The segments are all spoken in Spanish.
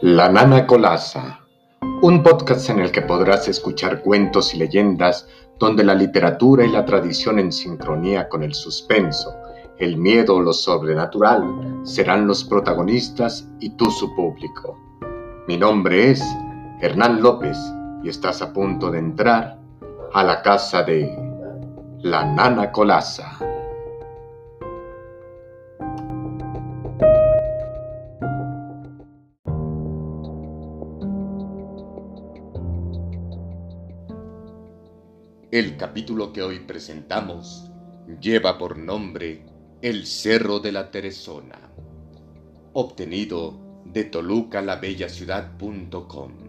La Nana Colasa, un podcast en el que podrás escuchar cuentos y leyendas donde la literatura y la tradición en sincronía con el suspenso, el miedo o lo sobrenatural serán los protagonistas y tú su público. Mi nombre es Hernán López y estás a punto de entrar a la casa de La Nana Colasa. El capítulo que hoy presentamos lleva por nombre El Cerro de la Teresona, obtenido de tolucalabellaciudad.com.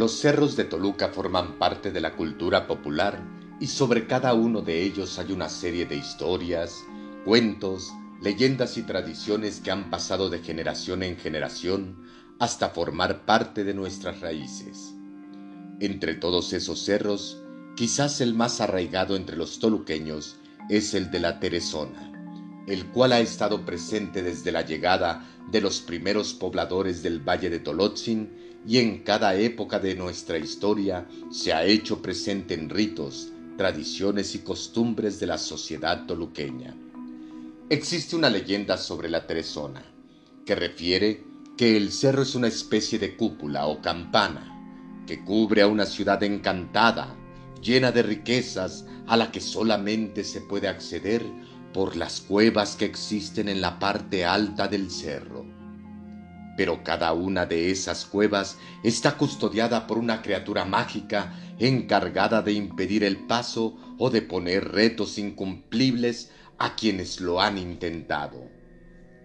Los cerros de Toluca forman parte de la cultura popular y sobre cada uno de ellos hay una serie de historias, cuentos, leyendas y tradiciones que han pasado de generación en generación hasta formar parte de nuestras raíces. Entre todos esos cerros, quizás el más arraigado entre los toluqueños es el de la Teresona, el cual ha estado presente desde la llegada de los primeros pobladores del Valle de Tolotzin y en cada época de nuestra historia se ha hecho presente en ritos, tradiciones y costumbres de la sociedad toluqueña. Existe una leyenda sobre la Teresona, que refiere que el cerro es una especie de cúpula o campana que cubre a una ciudad encantada, llena de riquezas, a la que solamente se puede acceder por las cuevas que existen en la parte alta del cerro pero cada una de esas cuevas está custodiada por una criatura mágica encargada de impedir el paso o de poner retos incumplibles a quienes lo han intentado.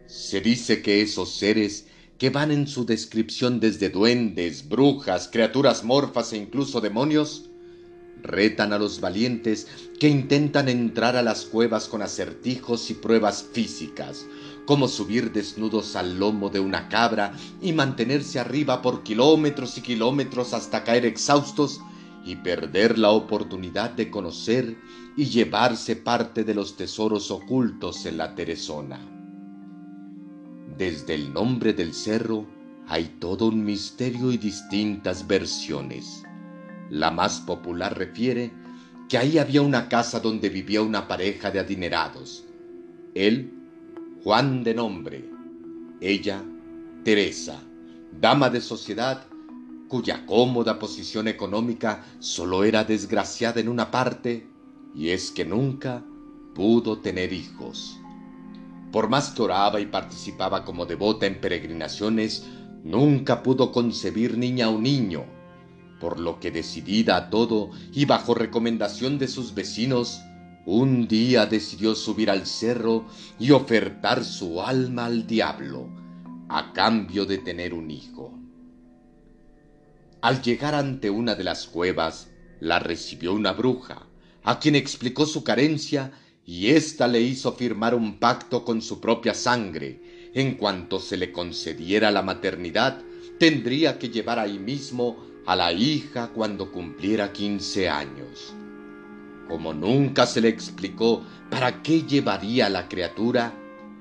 Se dice que esos seres que van en su descripción desde duendes, brujas, criaturas morfas e incluso demonios, retan a los valientes que intentan entrar a las cuevas con acertijos y pruebas físicas, como subir desnudos al lomo de una cabra y mantenerse arriba por kilómetros y kilómetros hasta caer exhaustos y perder la oportunidad de conocer y llevarse parte de los tesoros ocultos en la Teresona. Desde el nombre del cerro hay todo un misterio y distintas versiones. La más popular refiere que ahí había una casa donde vivía una pareja de adinerados. Él Juan de nombre, ella, Teresa, dama de sociedad, cuya cómoda posición económica solo era desgraciada en una parte, y es que nunca pudo tener hijos. Por más que oraba y participaba como devota en peregrinaciones, nunca pudo concebir niña o niño, por lo que decidida a todo y bajo recomendación de sus vecinos, un día decidió subir al cerro y ofertar su alma al diablo a cambio de tener un hijo. Al llegar ante una de las cuevas, la recibió una bruja, a quien explicó su carencia y ésta le hizo firmar un pacto con su propia sangre. En cuanto se le concediera la maternidad, tendría que llevar ahí mismo a la hija cuando cumpliera quince años. Como nunca se le explicó para qué llevaría la criatura,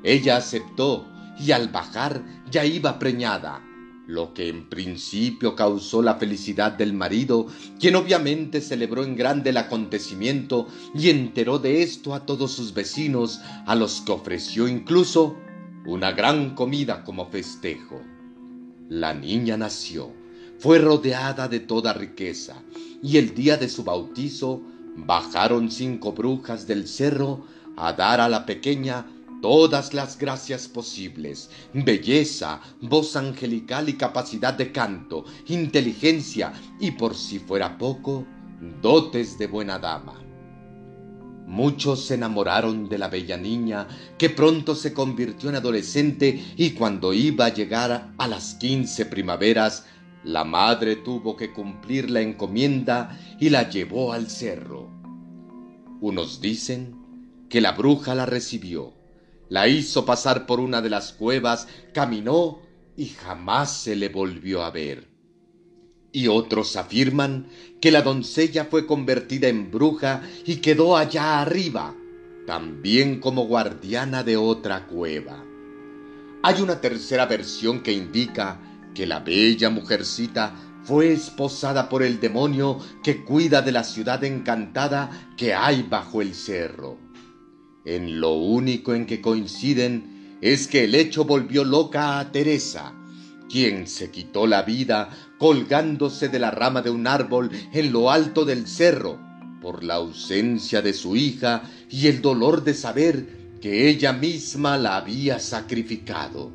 ella aceptó y al bajar ya iba preñada, lo que en principio causó la felicidad del marido, quien obviamente celebró en grande el acontecimiento y enteró de esto a todos sus vecinos, a los que ofreció incluso una gran comida como festejo. La niña nació, fue rodeada de toda riqueza, y el día de su bautizo bajaron cinco brujas del cerro a dar a la pequeña todas las gracias posibles, belleza, voz angelical y capacidad de canto, inteligencia y por si fuera poco, dotes de buena dama. Muchos se enamoraron de la bella niña, que pronto se convirtió en adolescente y cuando iba a llegar a las quince primaveras, la madre tuvo que cumplir la encomienda y la llevó al cerro. Unos dicen que la bruja la recibió, la hizo pasar por una de las cuevas, caminó y jamás se le volvió a ver. Y otros afirman que la doncella fue convertida en bruja y quedó allá arriba, también como guardiana de otra cueva. Hay una tercera versión que indica que la bella mujercita fue esposada por el demonio que cuida de la ciudad encantada que hay bajo el cerro. En lo único en que coinciden es que el hecho volvió loca a Teresa, quien se quitó la vida colgándose de la rama de un árbol en lo alto del cerro, por la ausencia de su hija y el dolor de saber que ella misma la había sacrificado.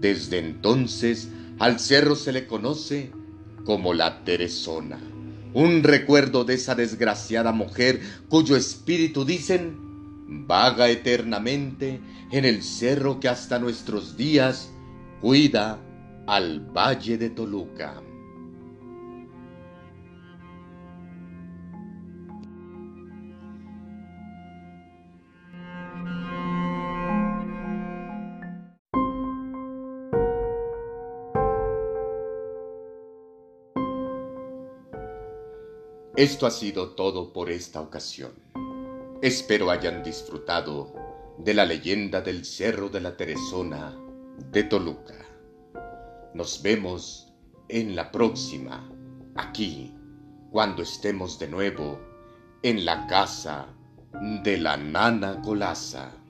Desde entonces al cerro se le conoce como la Teresona, un recuerdo de esa desgraciada mujer cuyo espíritu dicen vaga eternamente en el cerro que hasta nuestros días cuida al valle de Toluca. Esto ha sido todo por esta ocasión. Espero hayan disfrutado de la leyenda del Cerro de la Teresona de Toluca. Nos vemos en la próxima, aquí, cuando estemos de nuevo en la casa de la nana Colasa.